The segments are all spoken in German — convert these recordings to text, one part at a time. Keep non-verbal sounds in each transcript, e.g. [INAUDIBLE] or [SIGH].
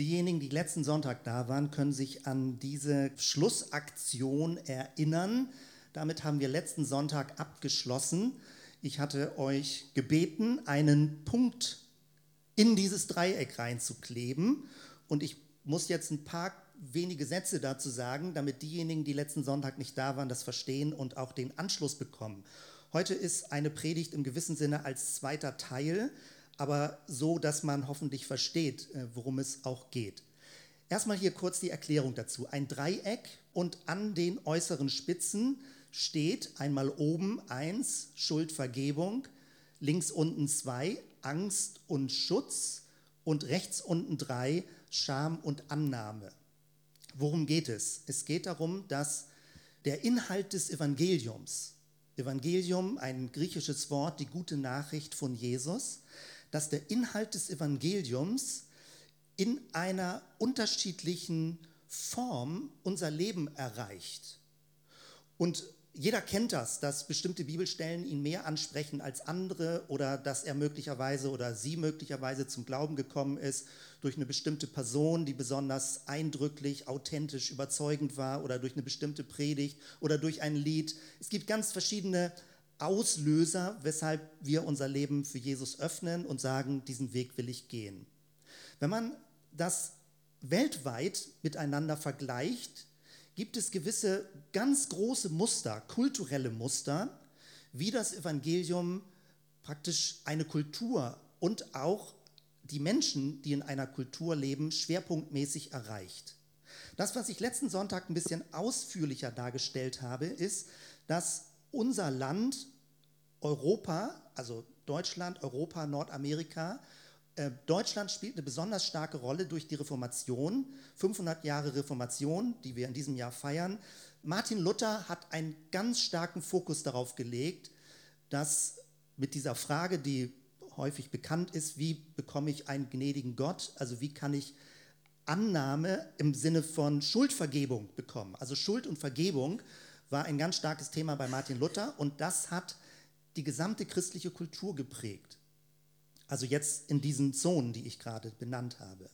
Diejenigen, die letzten Sonntag da waren, können sich an diese Schlussaktion erinnern. Damit haben wir letzten Sonntag abgeschlossen. Ich hatte euch gebeten, einen Punkt in dieses Dreieck reinzukleben. Und ich muss jetzt ein paar wenige Sätze dazu sagen, damit diejenigen, die letzten Sonntag nicht da waren, das verstehen und auch den Anschluss bekommen. Heute ist eine Predigt im gewissen Sinne als zweiter Teil, aber so, dass man hoffentlich versteht, äh, worum es auch geht. Erstmal hier kurz die Erklärung dazu. Ein Dreieck und an den äußeren Spitzen steht einmal oben eins, Schuldvergebung, links unten zwei, Angst und Schutz und rechts unten drei, Scham und Annahme. Worum geht es? Es geht darum, dass der Inhalt des Evangeliums, Evangelium, ein griechisches Wort, die gute Nachricht von Jesus, dass der Inhalt des Evangeliums in einer unterschiedlichen Form unser Leben erreicht. Und jeder kennt das, dass bestimmte Bibelstellen ihn mehr ansprechen als andere oder dass er möglicherweise oder sie möglicherweise zum Glauben gekommen ist durch eine bestimmte Person, die besonders eindrücklich, authentisch, überzeugend war oder durch eine bestimmte Predigt oder durch ein Lied. Es gibt ganz verschiedene Auslöser, weshalb wir unser Leben für Jesus öffnen und sagen, diesen Weg will ich gehen. Wenn man das weltweit miteinander vergleicht, gibt es gewisse ganz große Muster, kulturelle Muster, wie das Evangelium praktisch eine Kultur und auch die Menschen, die in einer Kultur leben, schwerpunktmäßig erreicht. Das, was ich letzten Sonntag ein bisschen ausführlicher dargestellt habe, ist, dass unser Land, Europa, also Deutschland, Europa, Nordamerika, äh, Deutschland spielt eine besonders starke Rolle durch die Reformation, 500 Jahre Reformation, die wir in diesem Jahr feiern. Martin Luther hat einen ganz starken Fokus darauf gelegt, dass mit dieser Frage, die häufig bekannt ist, wie bekomme ich einen gnädigen Gott, also wie kann ich Annahme im Sinne von Schuldvergebung bekommen. Also Schuld und Vergebung war ein ganz starkes Thema bei Martin Luther und das hat die gesamte christliche Kultur geprägt. Also jetzt in diesen Zonen, die ich gerade benannt habe.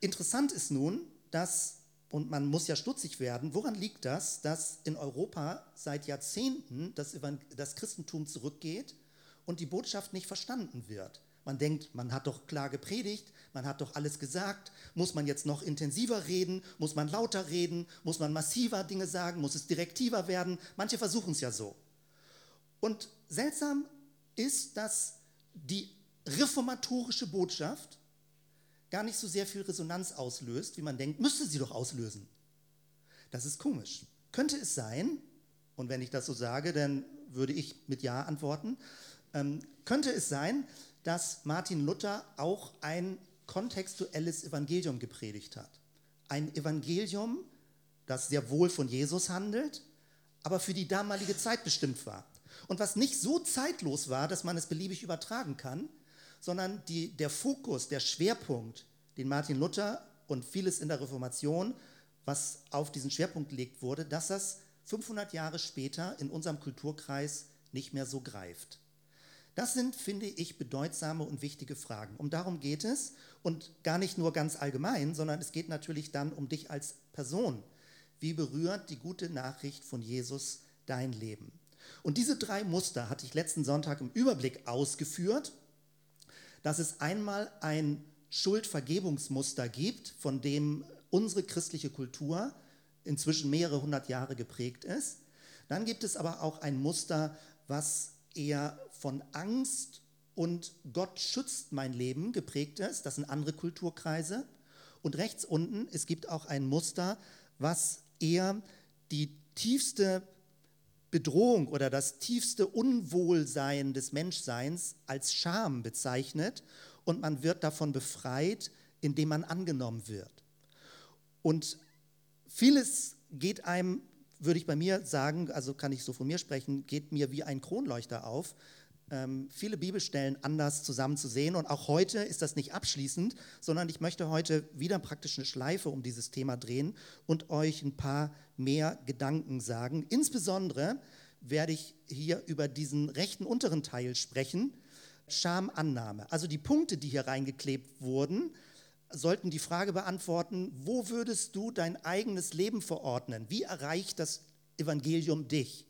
Interessant ist nun, dass, und man muss ja stutzig werden, woran liegt das, dass in Europa seit Jahrzehnten das, das Christentum zurückgeht und die Botschaft nicht verstanden wird? Man denkt, man hat doch klar gepredigt, man hat doch alles gesagt. Muss man jetzt noch intensiver reden? Muss man lauter reden? Muss man massiver Dinge sagen? Muss es direktiver werden? Manche versuchen es ja so. Und seltsam ist, dass die reformatorische Botschaft gar nicht so sehr viel Resonanz auslöst, wie man denkt, müsste sie doch auslösen. Das ist komisch. Könnte es sein, und wenn ich das so sage, dann würde ich mit Ja antworten, ähm, könnte es sein, dass Martin Luther auch ein kontextuelles Evangelium gepredigt hat. Ein Evangelium, das sehr wohl von Jesus handelt, aber für die damalige Zeit bestimmt war. Und was nicht so zeitlos war, dass man es beliebig übertragen kann, sondern die, der Fokus, der Schwerpunkt, den Martin Luther und vieles in der Reformation, was auf diesen Schwerpunkt gelegt wurde, dass das 500 Jahre später in unserem Kulturkreis nicht mehr so greift. Das sind, finde ich, bedeutsame und wichtige Fragen. Um darum geht es und gar nicht nur ganz allgemein, sondern es geht natürlich dann um dich als Person. Wie berührt die gute Nachricht von Jesus dein Leben? Und diese drei Muster hatte ich letzten Sonntag im Überblick ausgeführt dass es einmal ein Schuldvergebungsmuster gibt, von dem unsere christliche Kultur inzwischen mehrere hundert Jahre geprägt ist. Dann gibt es aber auch ein Muster, was eher von Angst und Gott schützt mein Leben geprägt ist. Das sind andere Kulturkreise. Und rechts unten, es gibt auch ein Muster, was eher die tiefste Bedrohung oder das tiefste Unwohlsein des Menschseins als Scham bezeichnet und man wird davon befreit, indem man angenommen wird. Und vieles geht einem, würde ich bei mir sagen, also kann ich so von mir sprechen, geht mir wie ein Kronleuchter auf, viele Bibelstellen anders zusammenzusehen. Und auch heute ist das nicht abschließend, sondern ich möchte heute wieder praktisch eine Schleife um dieses Thema drehen und euch ein paar mehr Gedanken sagen. Insbesondere werde ich hier über diesen rechten unteren Teil sprechen, Schamannahme. Also die Punkte, die hier reingeklebt wurden, sollten die Frage beantworten, wo würdest du dein eigenes Leben verordnen? Wie erreicht das Evangelium dich?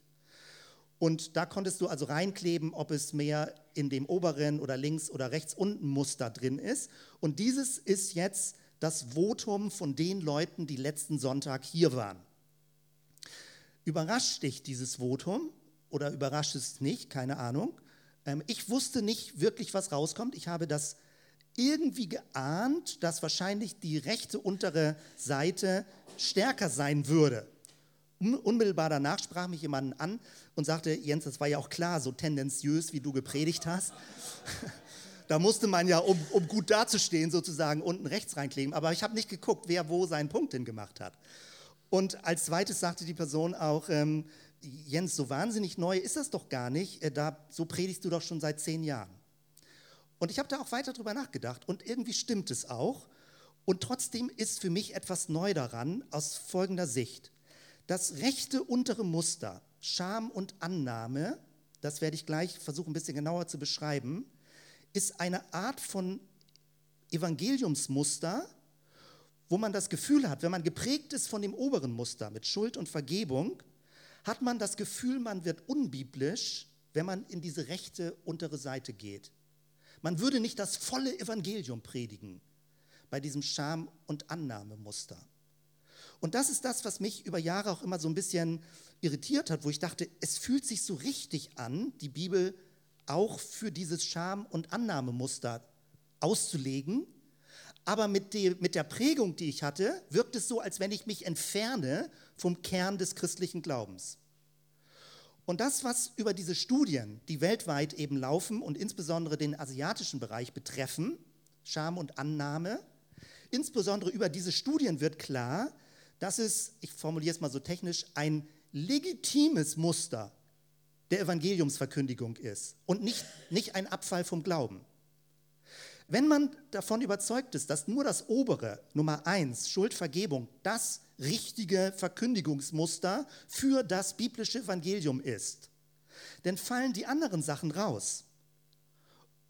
Und da konntest du also reinkleben, ob es mehr in dem oberen oder links oder rechts unten Muster drin ist. Und dieses ist jetzt das Votum von den Leuten, die letzten Sonntag hier waren. Überrascht dich dieses Votum oder überrascht es nicht? Keine Ahnung. Ähm, ich wusste nicht wirklich, was rauskommt. Ich habe das irgendwie geahnt, dass wahrscheinlich die rechte untere Seite stärker sein würde. Unmittelbar danach sprach mich jemand an und sagte, Jens, das war ja auch klar, so tendenziös, wie du gepredigt hast. [LAUGHS] da musste man ja, um, um, gut dazustehen, sozusagen unten rechts reinkleben. Aber ich habe nicht geguckt, wer wo seinen Punkt hingemacht hat. Und als zweites sagte die Person auch, ähm, Jens, so wahnsinnig neu ist das doch gar nicht. Äh, da, so predigst du doch schon seit zehn Jahren. Und ich habe da auch weiter drüber nachgedacht und irgendwie stimmt es auch. Und trotzdem ist für mich etwas neu daran aus folgender Sicht. Das rechte untere Muster, Scham und Annahme, das werde ich gleich versuchen, ein bisschen genauer zu beschreiben, ist eine Art von Evangeliumsmuster, wo man das Gefühl hat, wenn man geprägt ist von dem oberen Muster mit Schuld und Vergebung, hat man das Gefühl, man wird unbiblisch, wenn man in diese rechte untere Seite geht. Man würde nicht das volle Evangelium predigen bei diesem Scham- und Annahmemuster. Und das ist das, was mich über Jahre auch immer so ein bisschen irritiert hat, wo ich dachte, es fühlt sich so richtig an, die Bibel auch für dieses Scham- und Annahmemuster auszulegen. Aber mit, die, mit der Prägung, die ich hatte, wirkt es so, als wenn ich mich entferne vom Kern des christlichen Glaubens. Und das, was über diese Studien, die weltweit eben laufen und insbesondere den asiatischen Bereich betreffen, Scham und Annahme, insbesondere über diese Studien wird klar, dass es, ich formuliere es mal so technisch, ein legitimes Muster der Evangeliumsverkündigung ist und nicht, nicht ein Abfall vom Glauben. Wenn man davon überzeugt ist, dass nur das obere, Nummer eins, Schuldvergebung, das richtige Verkündigungsmuster für das biblische Evangelium ist, dann fallen die anderen Sachen raus.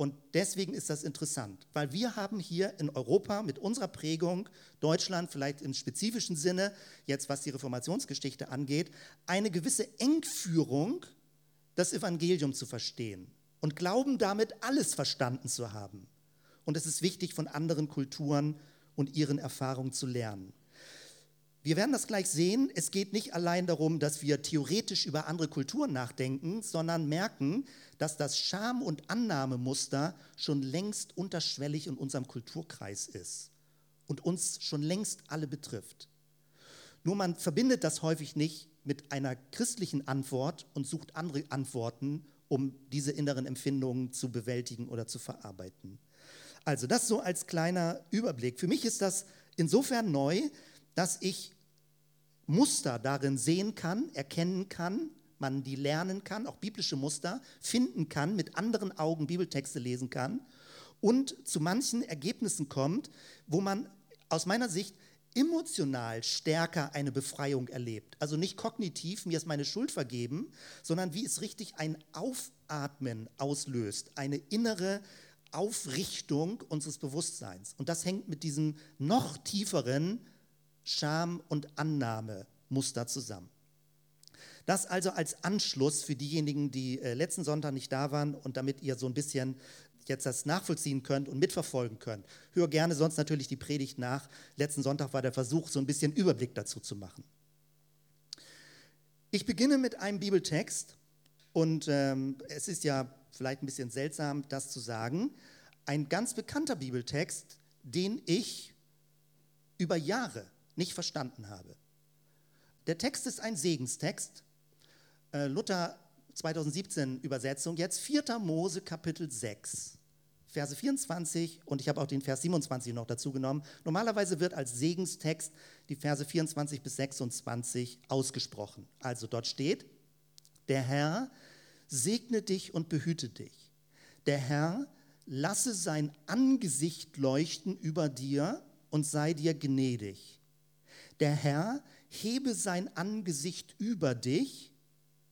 Und deswegen ist das interessant, weil wir haben hier in Europa mit unserer Prägung, Deutschland vielleicht im spezifischen Sinne, jetzt was die Reformationsgeschichte angeht, eine gewisse Engführung, das Evangelium zu verstehen und glauben damit alles verstanden zu haben. Und es ist wichtig, von anderen Kulturen und ihren Erfahrungen zu lernen. Wir werden das gleich sehen. Es geht nicht allein darum, dass wir theoretisch über andere Kulturen nachdenken, sondern merken, dass das Scham- und Annahmemuster schon längst unterschwellig in unserem Kulturkreis ist und uns schon längst alle betrifft. Nur man verbindet das häufig nicht mit einer christlichen Antwort und sucht andere Antworten, um diese inneren Empfindungen zu bewältigen oder zu verarbeiten. Also das so als kleiner Überblick. Für mich ist das insofern neu, dass ich Muster darin sehen kann, erkennen kann, man die lernen kann, auch biblische Muster finden kann, mit anderen Augen Bibeltexte lesen kann und zu manchen Ergebnissen kommt, wo man aus meiner Sicht emotional stärker eine Befreiung erlebt. Also nicht kognitiv, mir ist meine Schuld vergeben, sondern wie es richtig ein Aufatmen auslöst, eine innere Aufrichtung unseres Bewusstseins. Und das hängt mit diesem noch tieferen Scham- und Annahmemuster zusammen. Das also als Anschluss für diejenigen, die äh, letzten Sonntag nicht da waren und damit ihr so ein bisschen jetzt das nachvollziehen könnt und mitverfolgen könnt. Hör gerne sonst natürlich die Predigt nach. Letzten Sonntag war der Versuch, so ein bisschen Überblick dazu zu machen. Ich beginne mit einem Bibeltext und ähm, es ist ja vielleicht ein bisschen seltsam, das zu sagen. Ein ganz bekannter Bibeltext, den ich über Jahre nicht verstanden habe. Der Text ist ein Segenstext. Äh, Luther 2017 Übersetzung, jetzt 4. Mose Kapitel 6. Verse 24 und ich habe auch den Vers 27 noch dazu genommen. Normalerweise wird als Segenstext die Verse 24 bis 26 ausgesprochen. Also dort steht, der Herr segne dich und behüte dich. Der Herr lasse sein Angesicht leuchten über dir und sei dir gnädig der Herr hebe sein Angesicht über dich,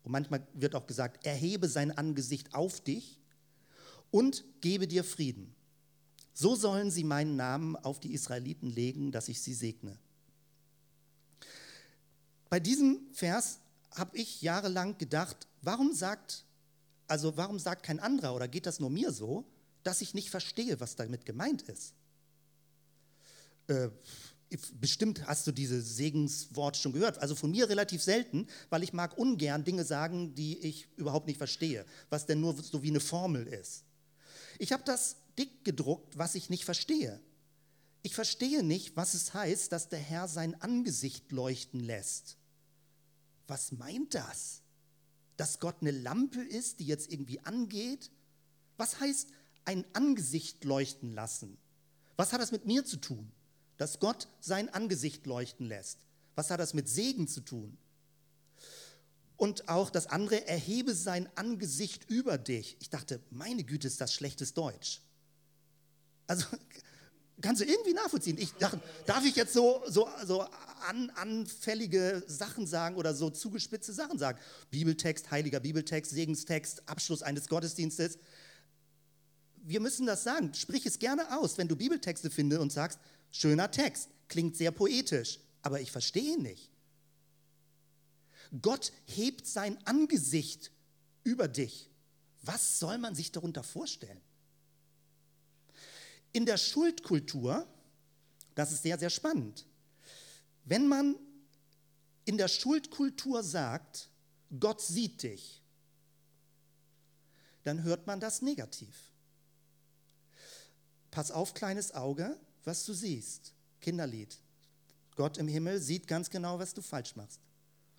und manchmal wird auch gesagt, erhebe sein Angesicht auf dich und gebe dir Frieden. So sollen sie meinen Namen auf die Israeliten legen, dass ich sie segne. Bei diesem Vers habe ich jahrelang gedacht, warum sagt, also warum sagt kein anderer oder geht das nur mir so, dass ich nicht verstehe, was damit gemeint ist? Äh, bestimmt hast du dieses Segenswort schon gehört. Also von mir relativ selten, weil ich mag ungern Dinge sagen, die ich überhaupt nicht verstehe, was denn nur so wie eine Formel ist. Ich habe das dick gedruckt, was ich nicht verstehe. Ich verstehe nicht, was es heißt, dass der Herr sein Angesicht leuchten lässt. Was meint das? Dass Gott eine Lampe ist, die jetzt irgendwie angeht? Was heißt ein Angesicht leuchten lassen? Was hat das mit mir zu tun? Dass Gott sein Angesicht leuchten lässt. Was hat das mit Segen zu tun? Und auch das andere, erhebe sein Angesicht über dich. Ich dachte, meine Güte, ist das schlechtes Deutsch. Also [LAUGHS] kannst du irgendwie nachvollziehen. Ich dachte, darf ich jetzt so, so, so an, anfällige Sachen sagen oder so zugespitzte Sachen sagen? Bibeltext, heiliger Bibeltext, Segenstext, Abschluss eines Gottesdienstes. Wir müssen das sagen. Sprich es gerne aus, wenn du Bibeltexte findest und sagst, Schöner Text, klingt sehr poetisch, aber ich verstehe ihn nicht. Gott hebt sein Angesicht über dich. Was soll man sich darunter vorstellen? In der Schuldkultur, das ist sehr, sehr spannend, wenn man in der Schuldkultur sagt, Gott sieht dich, dann hört man das negativ. Pass auf, kleines Auge, was du siehst. Kinderlied. Gott im Himmel sieht ganz genau, was du falsch machst.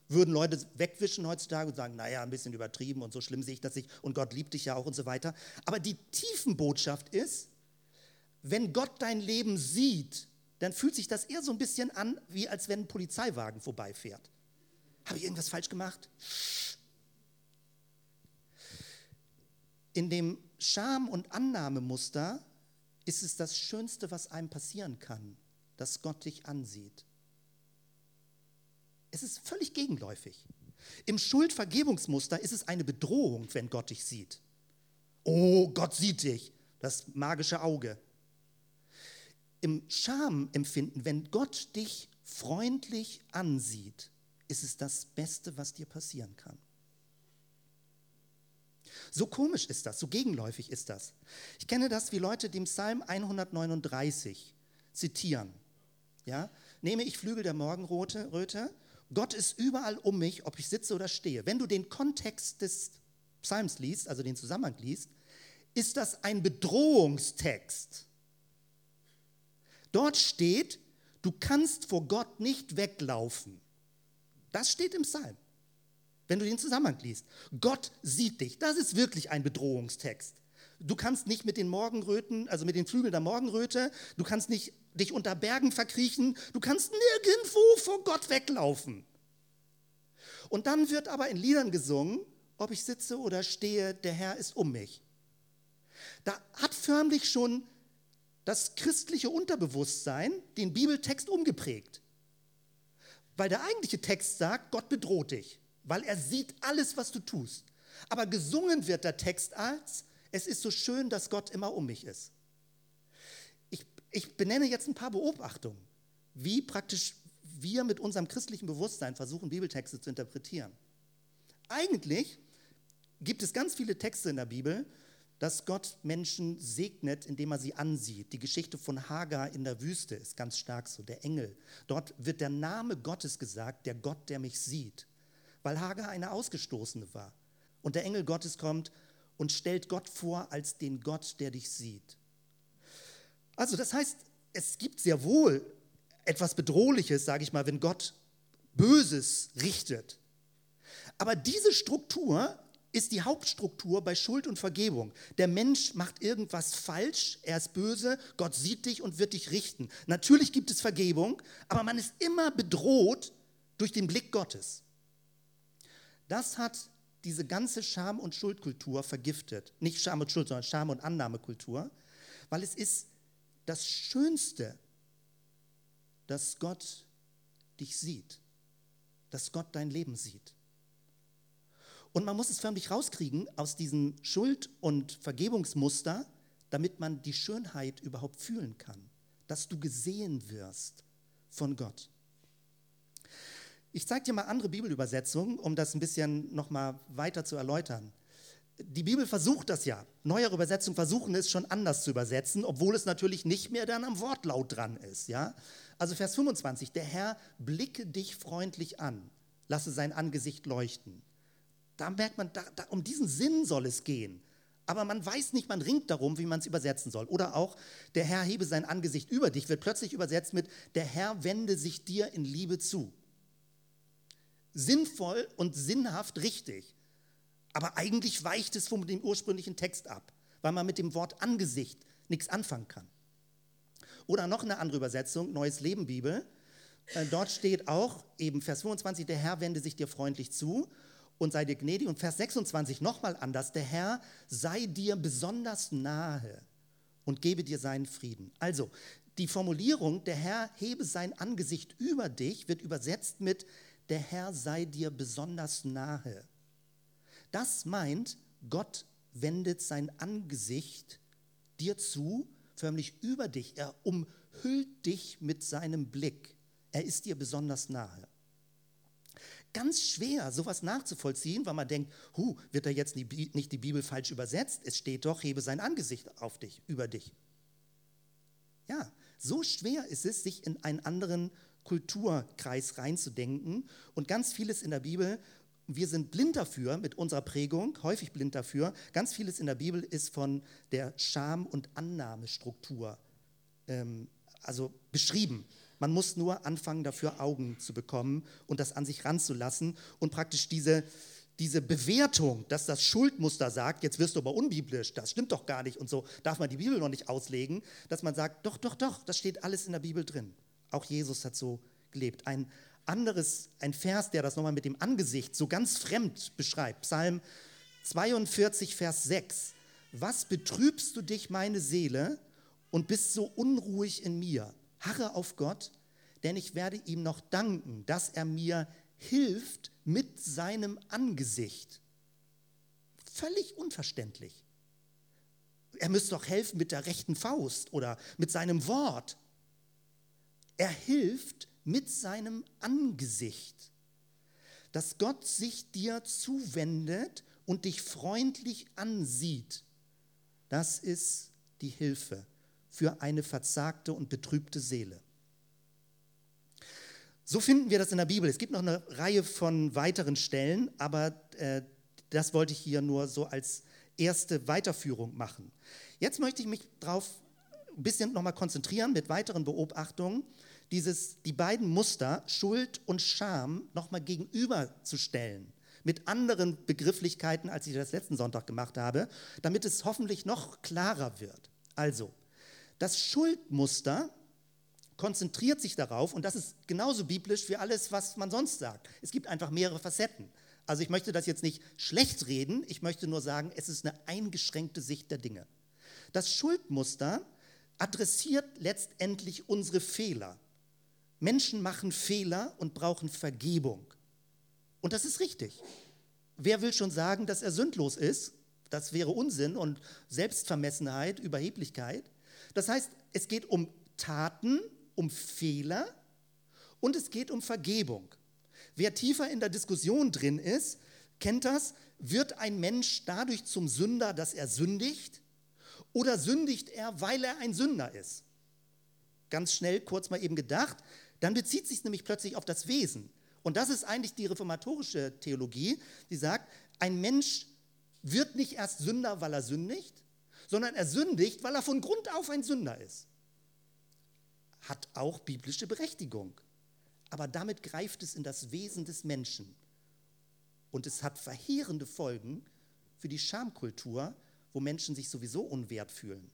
Würden Leute wegwischen heutzutage und sagen, naja, ein bisschen übertrieben und so schlimm sehe ich das nicht und Gott liebt dich ja auch und so weiter. Aber die Tiefenbotschaft ist, wenn Gott dein Leben sieht, dann fühlt sich das eher so ein bisschen an, wie als wenn ein Polizeiwagen vorbeifährt. Habe ich irgendwas falsch gemacht? In dem Scham- und Annahmemuster ist es das Schönste, was einem passieren kann, dass Gott dich ansieht. Es ist völlig gegenläufig. Im Schuldvergebungsmuster ist es eine Bedrohung, wenn Gott dich sieht. Oh, Gott sieht dich, das magische Auge. Im Schamempfinden, wenn Gott dich freundlich ansieht, ist es das Beste, was dir passieren kann. So komisch ist das, so gegenläufig ist das. Ich kenne das, wie Leute den Psalm 139 zitieren. Ja? Nehme ich Flügel der Morgenröte, Gott ist überall um mich, ob ich sitze oder stehe. Wenn du den Kontext des Psalms liest, also den Zusammenhang liest, ist das ein Bedrohungstext. Dort steht, du kannst vor Gott nicht weglaufen. Das steht im Psalm wenn du den Zusammenhang liest. Gott sieht dich. Das ist wirklich ein Bedrohungstext. Du kannst nicht mit den Morgenröten, also mit den Flügeln der Morgenröte, du kannst nicht dich unter Bergen verkriechen, du kannst nirgendwo vor Gott weglaufen. Und dann wird aber in Liedern gesungen, ob ich sitze oder stehe, der Herr ist um mich. Da hat förmlich schon das christliche Unterbewusstsein den Bibeltext umgeprägt. Weil der eigentliche Text sagt, Gott bedroht dich weil er sieht alles, was du tust. Aber gesungen wird der Text als, es ist so schön, dass Gott immer um mich ist. Ich, ich benenne jetzt ein paar Beobachtungen, wie praktisch wir mit unserem christlichen Bewusstsein versuchen, Bibeltexte zu interpretieren. Eigentlich gibt es ganz viele Texte in der Bibel, dass Gott Menschen segnet, indem er sie ansieht. Die Geschichte von Hagar in der Wüste ist ganz stark so, der Engel. Dort wird der Name Gottes gesagt, der Gott, der mich sieht weil Hagar eine Ausgestoßene war. Und der Engel Gottes kommt und stellt Gott vor als den Gott, der dich sieht. Also das heißt, es gibt sehr wohl etwas Bedrohliches, sage ich mal, wenn Gott Böses richtet. Aber diese Struktur ist die Hauptstruktur bei Schuld und Vergebung. Der Mensch macht irgendwas falsch, er ist böse, Gott sieht dich und wird dich richten. Natürlich gibt es Vergebung, aber man ist immer bedroht durch den Blick Gottes. Das hat diese ganze Scham- und Schuldkultur vergiftet. Nicht Scham und Schuld, sondern Scham- und Annahmekultur, weil es ist das Schönste, dass Gott dich sieht, dass Gott dein Leben sieht. Und man muss es förmlich rauskriegen aus diesem Schuld- und Vergebungsmuster, damit man die Schönheit überhaupt fühlen kann, dass du gesehen wirst von Gott. Ich zeige dir mal andere Bibelübersetzungen, um das ein bisschen nochmal weiter zu erläutern. Die Bibel versucht das ja. Neuere Übersetzungen versuchen es schon anders zu übersetzen, obwohl es natürlich nicht mehr dann am Wortlaut dran ist. Ja? Also Vers 25, der Herr blicke dich freundlich an, lasse sein Angesicht leuchten. Da merkt man, da, da, um diesen Sinn soll es gehen. Aber man weiß nicht, man ringt darum, wie man es übersetzen soll. Oder auch, der Herr hebe sein Angesicht über dich, wird plötzlich übersetzt mit, der Herr wende sich dir in Liebe zu. Sinnvoll und sinnhaft richtig. Aber eigentlich weicht es von dem ursprünglichen Text ab, weil man mit dem Wort Angesicht nichts anfangen kann. Oder noch eine andere Übersetzung, Neues Leben Bibel. Äh, dort steht auch eben Vers 25, der Herr wende sich dir freundlich zu und sei dir gnädig. Und Vers 26 nochmal anders, der Herr sei dir besonders nahe und gebe dir seinen Frieden. Also die Formulierung, der Herr hebe sein Angesicht über dich, wird übersetzt mit, der Herr sei dir besonders nahe. Das meint, Gott wendet sein Angesicht dir zu, förmlich über dich. Er umhüllt dich mit seinem Blick. Er ist dir besonders nahe ganz schwer, sowas nachzuvollziehen, weil man denkt, hu, wird da jetzt nicht die Bibel falsch übersetzt? Es steht doch, hebe sein Angesicht auf dich, über dich. Ja, so schwer ist es, sich in einen anderen Kulturkreis reinzudenken. Und ganz vieles in der Bibel, wir sind blind dafür mit unserer Prägung, häufig blind dafür. Ganz vieles in der Bibel ist von der Scham- und Annahmestruktur ähm, also beschrieben. Man muss nur anfangen, dafür Augen zu bekommen und das an sich ranzulassen und praktisch diese, diese Bewertung, dass das Schuldmuster sagt, jetzt wirst du aber unbiblisch, das stimmt doch gar nicht und so, darf man die Bibel noch nicht auslegen, dass man sagt, doch, doch, doch, das steht alles in der Bibel drin. Auch Jesus hat so gelebt. Ein anderes, ein Vers, der das nochmal mit dem Angesicht so ganz fremd beschreibt, Psalm 42, Vers 6. Was betrübst du dich, meine Seele, und bist so unruhig in mir? harre auf Gott, denn ich werde ihm noch danken, dass er mir hilft mit seinem Angesicht. Völlig unverständlich. Er müsste doch helfen mit der rechten Faust oder mit seinem Wort. Er hilft mit seinem Angesicht. Dass Gott sich dir zuwendet und dich freundlich ansieht, das ist die Hilfe für eine verzagte und betrübte Seele. So finden wir das in der Bibel. Es gibt noch eine Reihe von weiteren Stellen, aber äh, das wollte ich hier nur so als erste Weiterführung machen. Jetzt möchte ich mich darauf ein bisschen nochmal konzentrieren mit weiteren Beobachtungen, dieses, die beiden Muster Schuld und Scham nochmal gegenüberzustellen mit anderen Begrifflichkeiten, als ich das letzten Sonntag gemacht habe, damit es hoffentlich noch klarer wird. Also, das Schuldmuster konzentriert sich darauf, und das ist genauso biblisch wie alles, was man sonst sagt. Es gibt einfach mehrere Facetten. Also ich möchte das jetzt nicht schlecht reden, ich möchte nur sagen, es ist eine eingeschränkte Sicht der Dinge. Das Schuldmuster adressiert letztendlich unsere Fehler. Menschen machen Fehler und brauchen Vergebung. Und das ist richtig. Wer will schon sagen, dass er sündlos ist? Das wäre Unsinn und Selbstvermessenheit, Überheblichkeit. Das heißt, es geht um Taten, um Fehler und es geht um Vergebung. Wer tiefer in der Diskussion drin ist, kennt das. Wird ein Mensch dadurch zum Sünder, dass er sündigt? Oder sündigt er, weil er ein Sünder ist? Ganz schnell, kurz mal eben gedacht. Dann bezieht sich nämlich plötzlich auf das Wesen. Und das ist eigentlich die reformatorische Theologie, die sagt, ein Mensch wird nicht erst Sünder, weil er sündigt, sondern er sündigt, weil er von Grund auf ein Sünder ist. Hat auch biblische Berechtigung. Aber damit greift es in das Wesen des Menschen. Und es hat verheerende Folgen für die Schamkultur, wo Menschen sich sowieso unwert fühlen.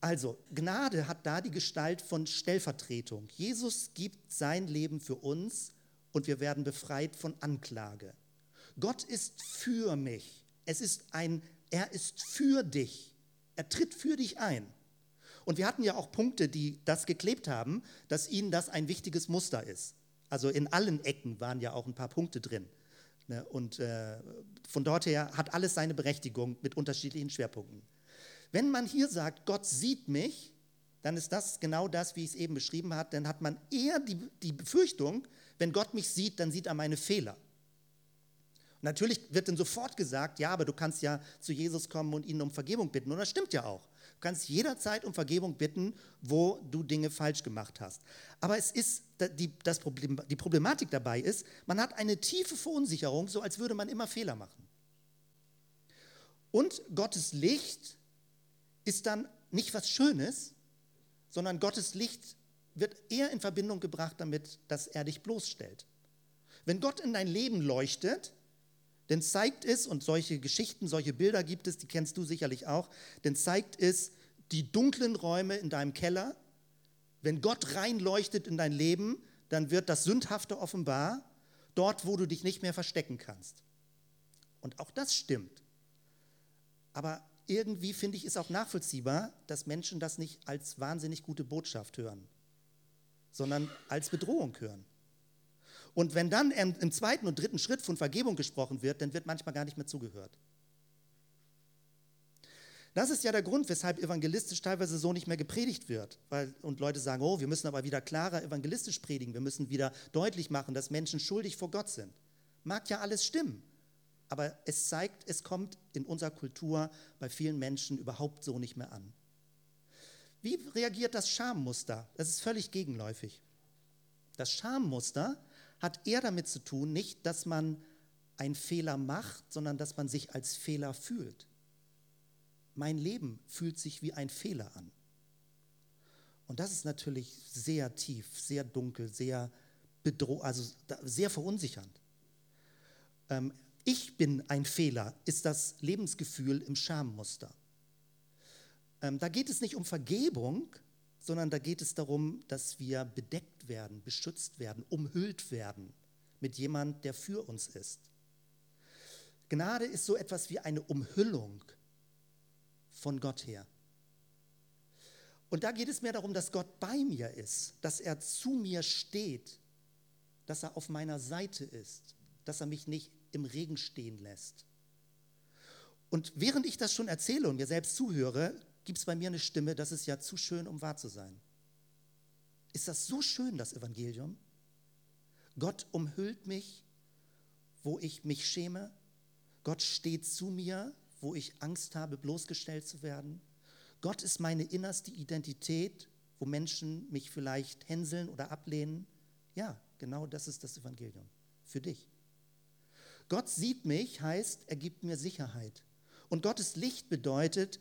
Also, Gnade hat da die Gestalt von Stellvertretung. Jesus gibt sein Leben für uns und wir werden befreit von Anklage. Gott ist für mich. Es ist ein er ist für dich. Er tritt für dich ein. Und wir hatten ja auch Punkte, die das geklebt haben, dass ihnen das ein wichtiges Muster ist. Also in allen Ecken waren ja auch ein paar Punkte drin. Ne? Und äh, von dort her hat alles seine Berechtigung mit unterschiedlichen Schwerpunkten. Wenn man hier sagt, Gott sieht mich, dann ist das genau das, wie ich es eben beschrieben habe. Dann hat man eher die, die Befürchtung, wenn Gott mich sieht, dann sieht er meine Fehler. Und natürlich wird dann sofort gesagt, ja, aber du kannst ja zu Jesus kommen und ihn um Vergebung bitten. Und das stimmt ja auch. Du kannst jederzeit um Vergebung bitten, wo du Dinge falsch gemacht hast. Aber es ist, die, das Problem, die Problematik dabei ist, man hat eine tiefe Verunsicherung, so als würde man immer Fehler machen. Und Gottes Licht ist dann nicht was Schönes, sondern Gottes Licht wird eher in Verbindung gebracht damit, dass er dich bloßstellt. Wenn Gott in dein Leben leuchtet, dann zeigt es, und solche Geschichten, solche Bilder gibt es, die kennst du sicherlich auch, dann zeigt es die dunklen Räume in deinem Keller. Wenn Gott reinleuchtet in dein Leben, dann wird das Sündhafte offenbar, dort, wo du dich nicht mehr verstecken kannst. Und auch das stimmt. Aber irgendwie finde ich es auch nachvollziehbar, dass Menschen das nicht als wahnsinnig gute Botschaft hören, sondern als Bedrohung hören. Und wenn dann im zweiten und dritten Schritt von Vergebung gesprochen wird, dann wird manchmal gar nicht mehr zugehört. Das ist ja der Grund, weshalb evangelistisch teilweise so nicht mehr gepredigt wird. Weil, und Leute sagen, oh, wir müssen aber wieder klarer evangelistisch predigen. Wir müssen wieder deutlich machen, dass Menschen schuldig vor Gott sind. Mag ja alles stimmen aber es zeigt, es kommt in unserer Kultur bei vielen Menschen überhaupt so nicht mehr an. Wie reagiert das Schammuster? Das ist völlig gegenläufig. Das Schammuster hat eher damit zu tun, nicht, dass man einen Fehler macht, sondern dass man sich als Fehler fühlt. Mein Leben fühlt sich wie ein Fehler an. Und das ist natürlich sehr tief, sehr dunkel, sehr bedrohlich, also sehr verunsichernd. Ähm, ich bin ein Fehler, ist das Lebensgefühl im Schammuster. Ähm, da geht es nicht um Vergebung, sondern da geht es darum, dass wir bedeckt werden, beschützt werden, umhüllt werden mit jemand, der für uns ist. Gnade ist so etwas wie eine Umhüllung von Gott her. Und da geht es mir darum, dass Gott bei mir ist, dass er zu mir steht, dass er auf meiner Seite ist, dass er mich nicht im Regen stehen lässt. Und während ich das schon erzähle und mir selbst zuhöre, gibt es bei mir eine Stimme, das ist ja zu schön, um wahr zu sein. Ist das so schön, das Evangelium? Gott umhüllt mich, wo ich mich schäme. Gott steht zu mir, wo ich Angst habe, bloßgestellt zu werden. Gott ist meine innerste Identität, wo Menschen mich vielleicht hänseln oder ablehnen. Ja, genau das ist das Evangelium für dich. Gott sieht mich heißt, er gibt mir Sicherheit. Und Gottes Licht bedeutet,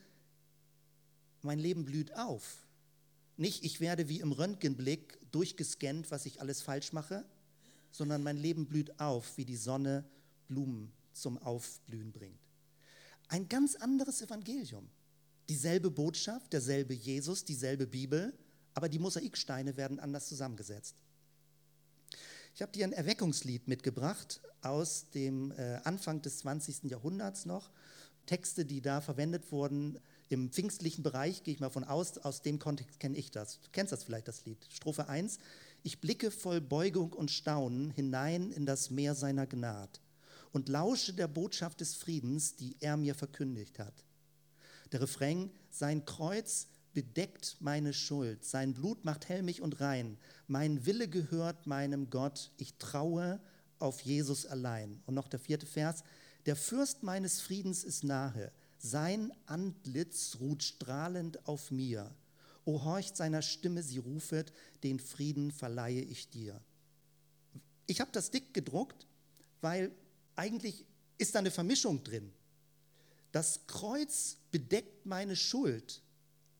mein Leben blüht auf. Nicht, ich werde wie im Röntgenblick durchgescannt, was ich alles falsch mache, sondern mein Leben blüht auf, wie die Sonne Blumen zum Aufblühen bringt. Ein ganz anderes Evangelium. Dieselbe Botschaft, derselbe Jesus, dieselbe Bibel, aber die Mosaiksteine werden anders zusammengesetzt. Ich habe dir ein Erweckungslied mitgebracht aus dem äh, Anfang des 20. Jahrhunderts noch. Texte, die da verwendet wurden im pfingstlichen Bereich, gehe ich mal von aus, aus dem Kontext kenne ich das. Du kennst das vielleicht, das Lied. Strophe 1. Ich blicke voll Beugung und Staunen hinein in das Meer seiner Gnad und lausche der Botschaft des Friedens, die er mir verkündigt hat. Der Refrain, sein Kreuz bedeckt meine Schuld, sein Blut macht helmig und rein, mein Wille gehört meinem Gott, ich traue auf Jesus allein. Und noch der vierte Vers, der Fürst meines Friedens ist nahe, sein Antlitz ruht strahlend auf mir. O horcht seiner Stimme, sie rufet, den Frieden verleihe ich dir. Ich habe das dick gedruckt, weil eigentlich ist da eine Vermischung drin. Das Kreuz bedeckt meine Schuld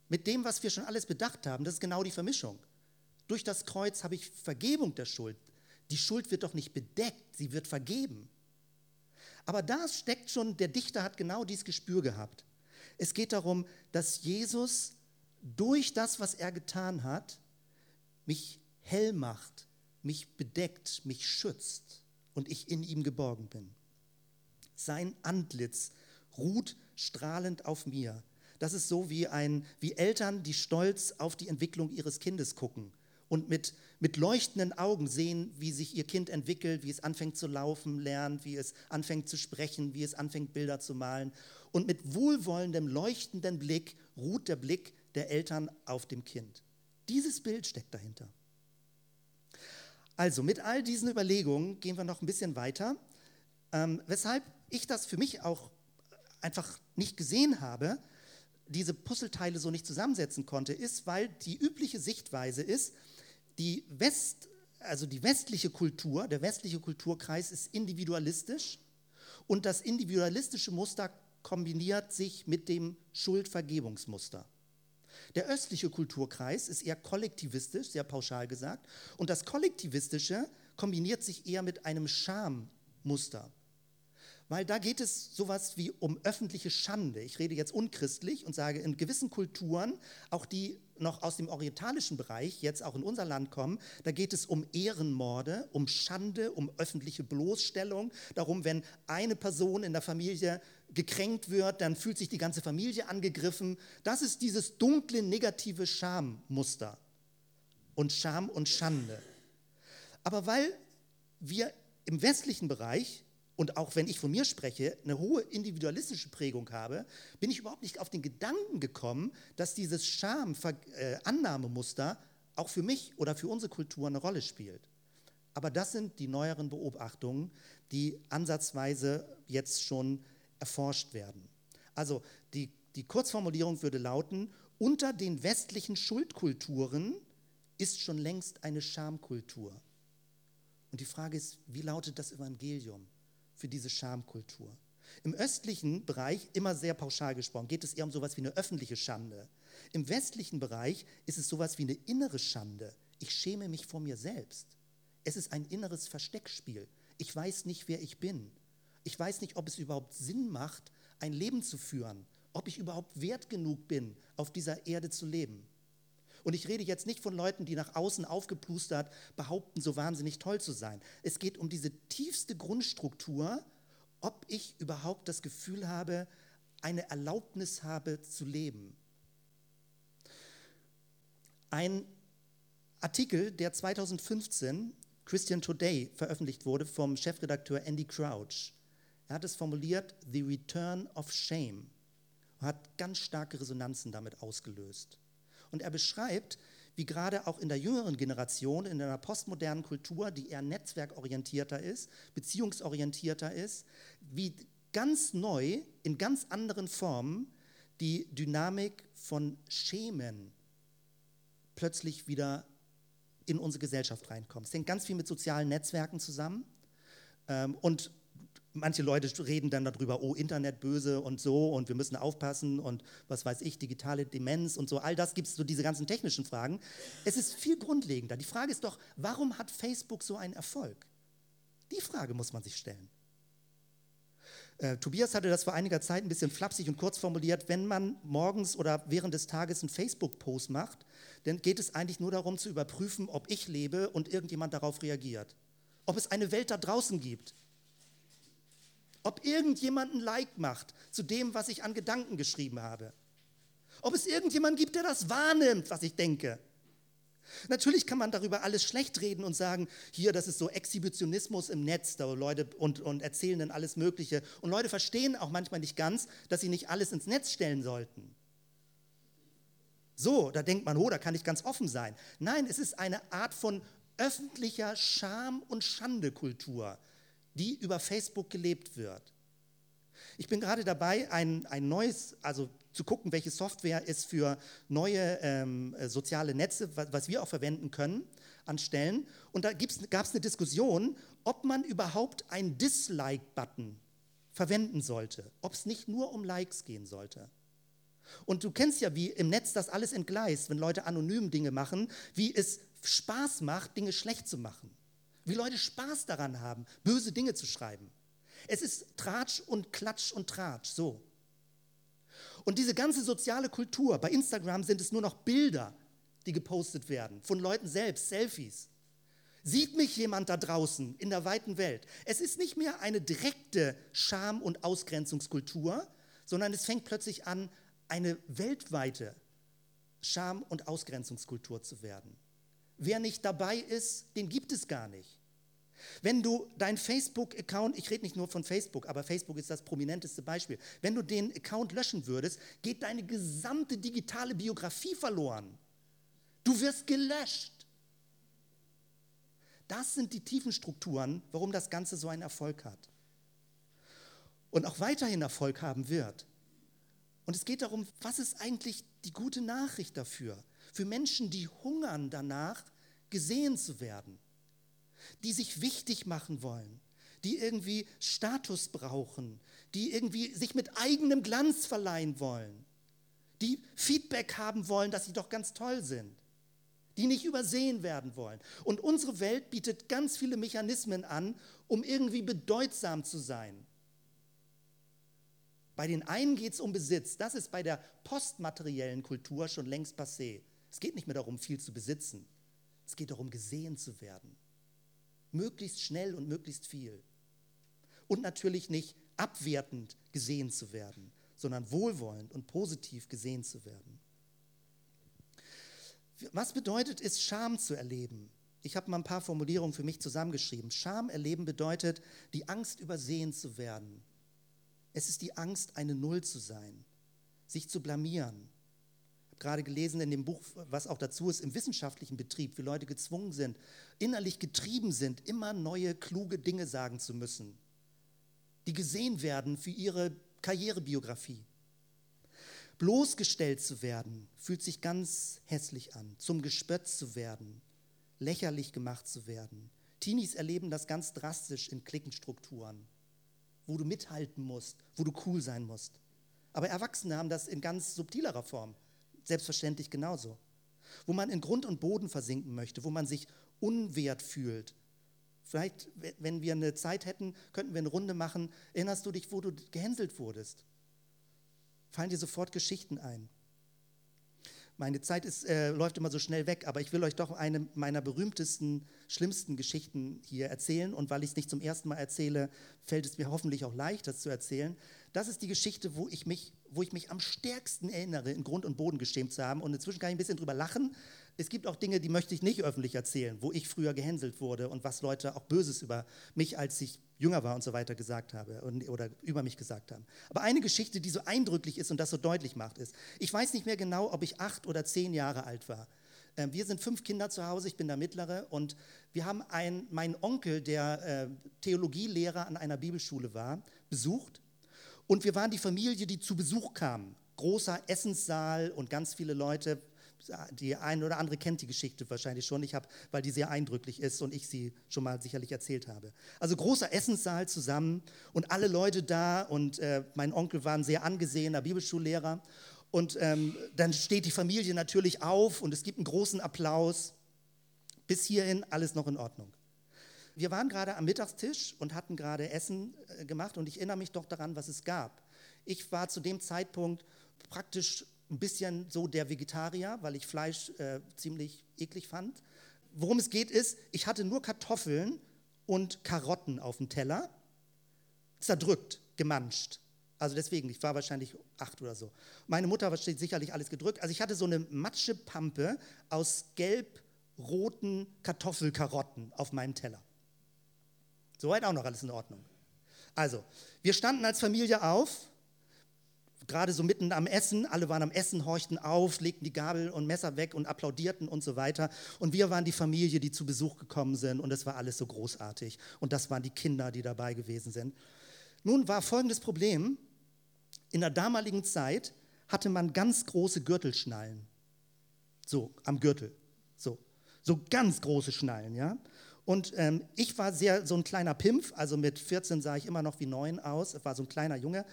mit dem, was wir schon alles bedacht haben. Das ist genau die Vermischung. Durch das Kreuz habe ich Vergebung der Schuld. Die Schuld wird doch nicht bedeckt, sie wird vergeben. Aber da steckt schon, der Dichter hat genau dieses Gespür gehabt. Es geht darum, dass Jesus durch das, was er getan hat, mich hell macht, mich bedeckt, mich schützt und ich in ihm geborgen bin. Sein Antlitz ruht strahlend auf mir. Das ist so wie, ein, wie Eltern, die stolz auf die Entwicklung ihres Kindes gucken und mit, mit leuchtenden Augen sehen, wie sich ihr Kind entwickelt, wie es anfängt zu laufen, lernt, wie es anfängt zu sprechen, wie es anfängt Bilder zu malen. Und mit wohlwollendem, leuchtenden Blick ruht der Blick der Eltern auf dem Kind. Dieses Bild steckt dahinter. Also mit all diesen Überlegungen gehen wir noch ein bisschen weiter, ähm, weshalb ich das für mich auch einfach nicht gesehen habe, diese Puzzleteile so nicht zusammensetzen konnte, ist, weil die übliche Sichtweise ist, die West, also die westliche Kultur, der westliche Kulturkreis ist individualistisch und das individualistische Muster kombiniert sich mit dem Schuldvergebungsmuster. Der östliche Kulturkreis ist eher kollektivistisch, sehr pauschal gesagt, und das kollektivistische kombiniert sich eher mit einem Schammuster weil da geht es sowas wie um öffentliche Schande. Ich rede jetzt unchristlich und sage, in gewissen Kulturen, auch die noch aus dem orientalischen Bereich jetzt auch in unser Land kommen, da geht es um Ehrenmorde, um Schande, um öffentliche Bloßstellung, darum, wenn eine Person in der Familie gekränkt wird, dann fühlt sich die ganze Familie angegriffen. Das ist dieses dunkle, negative Schammuster und Scham und Schande. Aber weil wir im westlichen Bereich und auch wenn ich von mir spreche, eine hohe individualistische Prägung habe, bin ich überhaupt nicht auf den Gedanken gekommen, dass dieses Scham-Annahmemuster auch für mich oder für unsere Kultur eine Rolle spielt. Aber das sind die neueren Beobachtungen, die ansatzweise jetzt schon erforscht werden. Also die, die Kurzformulierung würde lauten, unter den westlichen Schuldkulturen ist schon längst eine Schamkultur. Und die Frage ist, wie lautet das Evangelium? Für diese Schamkultur. Im östlichen Bereich, immer sehr pauschal gesprochen, geht es eher um sowas wie eine öffentliche Schande. Im westlichen Bereich ist es sowas wie eine innere Schande. Ich schäme mich vor mir selbst. Es ist ein inneres Versteckspiel. Ich weiß nicht, wer ich bin. Ich weiß nicht, ob es überhaupt Sinn macht, ein Leben zu führen, ob ich überhaupt wert genug bin, auf dieser Erde zu leben. Und ich rede jetzt nicht von Leuten, die nach außen aufgeplustert behaupten, so wahnsinnig toll zu sein. Es geht um diese tiefste Grundstruktur, ob ich überhaupt das Gefühl habe, eine Erlaubnis habe zu leben. Ein Artikel, der 2015 Christian Today veröffentlicht wurde vom Chefredakteur Andy Crouch. Er hat es formuliert, The Return of Shame, und hat ganz starke Resonanzen damit ausgelöst. Und er beschreibt, wie gerade auch in der jüngeren Generation, in einer postmodernen Kultur, die eher netzwerkorientierter ist, beziehungsorientierter ist, wie ganz neu, in ganz anderen Formen die Dynamik von Schemen plötzlich wieder in unsere Gesellschaft reinkommt. Es hängt ganz viel mit sozialen Netzwerken zusammen. Ähm, und manche Leute reden dann darüber, oh, Internet böse und so und wir müssen aufpassen und was weiß ich, digitale Demenz und so, all das gibt es so diese ganzen technischen Fragen. Es ist viel grundlegender. Die Frage ist doch, warum hat Facebook so einen Erfolg? Die Frage muss man sich stellen. Äh, Tobias hatte das vor einiger Zeit ein bisschen flapsig und kurz formuliert, wenn man morgens oder während des Tages einen Facebook-Post macht, dann geht es eigentlich nur darum zu überprüfen, ob ich lebe und irgendjemand darauf reagiert. Ob es eine Welt da draußen gibt, ob irgendjemand ein Like macht zu dem, was ich an Gedanken geschrieben habe. Ob es irgendjemand gibt, der das wahrnimmt, was ich denke. Natürlich kann man darüber alles schlecht reden und sagen, hier, das ist so Exhibitionismus im Netz, da Leute und, und erzählen dann alles Mögliche. Und Leute verstehen auch manchmal nicht ganz, dass sie nicht alles ins Netz stellen sollten. So, da denkt man, oh, da kann ich ganz offen sein. Nein, es ist eine Art von öffentlicher Scham- und Schandekultur, die über Facebook gelebt wird. Ich bin gerade dabei, ein, ein neues, also zu gucken, welche Software es für neue ähm, soziale Netze, was, was, wir auch verwenden können, anstellen. Und da gab es eine Diskussion, ob man überhaupt einen Dislike-Button verwenden sollte, ob es nicht nur um Likes gehen sollte. Und du kennst ja, wie im Netz das alles entgleist, wenn Leute anonym Dinge machen, wie es Spaß macht, Dinge schlecht zu machen. Wie Leute Spaß daran haben, böse Dinge zu schreiben. Es ist Tratsch und Klatsch und Tratsch, so. Und diese ganze soziale Kultur, bei Instagram sind es nur noch Bilder, die gepostet werden, von Leuten selbst, Selfies. Sieht mich jemand da draußen in der weiten Welt? Es ist nicht mehr eine direkte Scham- und Ausgrenzungskultur, sondern es fängt plötzlich an, eine weltweite Scham- und Ausgrenzungskultur zu werden. wer nicht dabei ist, den gibt es gar nicht. Wenn du deinen Facebook-Account, ich rede nicht nur von Facebook, aber Facebook ist das prominenteste Beispiel, wenn du den Account löschen würdest, geht deine gesamte digitale Biografie verloren. Du wirst gelöscht. Das sind die tiefen Strukturen, warum das Ganze so einen Erfolg hat. Und auch weiterhin Erfolg haben wird. Und es geht darum, was ist eigentlich die gute Nachricht dafür? Für Menschen, die hungern danach, gesehen zu werden die sich wichtig machen wollen, die irgendwie Status brauchen, die irgendwie sich mit eigenem Glanz verleihen wollen, die Feedback haben wollen, dass sie doch ganz toll sind, die nicht übersehen werden wollen. Und unsere Welt bietet ganz viele Mechanismen an, um irgendwie bedeutsam zu sein. Bei den einen geht es um Besitz. Das ist bei der postmateriellen Kultur schon längst passé. Es geht nicht mehr darum, viel zu besitzen. Es geht darum, gesehen zu werden. Möglichst schnell und möglichst viel. Und natürlich nicht abwertend gesehen zu werden, sondern wohlwollend und positiv gesehen zu werden. Was bedeutet es, Scham zu erleben? Ich habe mal ein paar Formulierungen für mich zusammengeschrieben. Scham erleben bedeutet, die Angst übersehen zu werden. Es ist die Angst, eine Null zu sein, sich zu blamieren, gerade gelesen in dem Buch, was auch dazu ist, im wissenschaftlichen Betrieb, wie Leute gezwungen sind, innerlich getrieben sind, immer neue, kluge Dinge sagen zu müssen, die gesehen werden für ihre Karrierebiografie. Bloßgestellt zu werden, fühlt sich ganz hässlich an, zum Gespött zu werden, lächerlich gemacht zu werden. Teenies erleben das ganz drastisch in Klickenstrukturen, wo du mithalten musst, wo du cool sein musst. Aber Erwachsene haben das in ganz subtilerer Form selbstverständlich genauso. Wo man in Grund und Boden versinken möchte, wo man sich unwert fühlt. Vielleicht, wenn wir eine Zeit hätten, könnten wir eine Runde machen. Erinnerst du dich, wo du gehänselt wurdest? Fallen dir sofort Geschichten ein? Meine Zeit ist, äh, läuft immer so schnell weg, aber ich will euch doch eine meiner berühmtesten, schlimmsten Geschichten hier erzählen. Und weil ich es nicht zum ersten Mal erzähle, fällt es mir hoffentlich auch leicht, das zu erzählen. Das ist die Geschichte, wo ich mich, wo ich mich am stärksten erinnere, in Grund und Boden geschämt zu haben. Und inzwischen kann ich ein bisschen drüber lachen. Es gibt auch Dinge, die möchte ich nicht öffentlich erzählen, wo ich früher gehänselt wurde und was Leute auch Böses über mich, als ich jünger war und so weiter gesagt habe und, oder über mich gesagt haben. Aber eine Geschichte, die so eindrücklich ist und das so deutlich macht, ist, ich weiß nicht mehr genau, ob ich acht oder zehn Jahre alt war. Ähm, wir sind fünf Kinder zu Hause, ich bin der Mittlere und wir haben einen, meinen Onkel, der äh, Theologielehrer an einer Bibelschule war, besucht und wir waren die Familie, die zu Besuch kam. Großer Essenssaal und ganz viele Leute. Die eine oder andere kennt die Geschichte wahrscheinlich schon, ich hab, weil die sehr eindrücklich ist und ich sie schon mal sicherlich erzählt habe. Also großer Essenssaal zusammen und alle Leute da und äh, mein Onkel war ein sehr angesehener Bibelschullehrer. Und ähm, dann steht die Familie natürlich auf und es gibt einen großen Applaus. Bis hierhin alles noch in Ordnung wir waren gerade am Mittagstisch und hatten gerade Essen äh, gemacht und ich erinnere mich doch daran, was es gab. Ich war zu dem Zeitpunkt praktisch ein bisschen so der Vegetarier, weil ich Fleisch äh, ziemlich eklig fand. Worum es geht ist, ich hatte nur Kartoffeln und Karotten auf dem Teller, zerdrückt, gemanscht. Also deswegen, ich war wahrscheinlich acht oder so. Meine Mutter war sicherlich alles gedrückt. Also ich hatte so eine Matschepampe aus gelb-roten Kartoffelkarotten auf meinem Teller. Soweit auch noch alles in Ordnung. Also, wir standen als Familie auf, gerade so mitten am Essen, alle waren am Essen, horchten auf, legten die Gabel und Messer weg und applaudierten und so weiter. Und wir waren die Familie, die zu Besuch gekommen sind und es war alles so großartig. Und das waren die Kinder, die dabei gewesen sind. Nun war folgendes Problem. In der damaligen Zeit hatte man ganz große Gürtelschnallen. So, am Gürtel. So, so ganz große Schnallen, ja. Und ähm, ich war sehr so ein kleiner Pimpf, also mit 14 sah ich immer noch wie neun aus, war so ein kleiner Junge.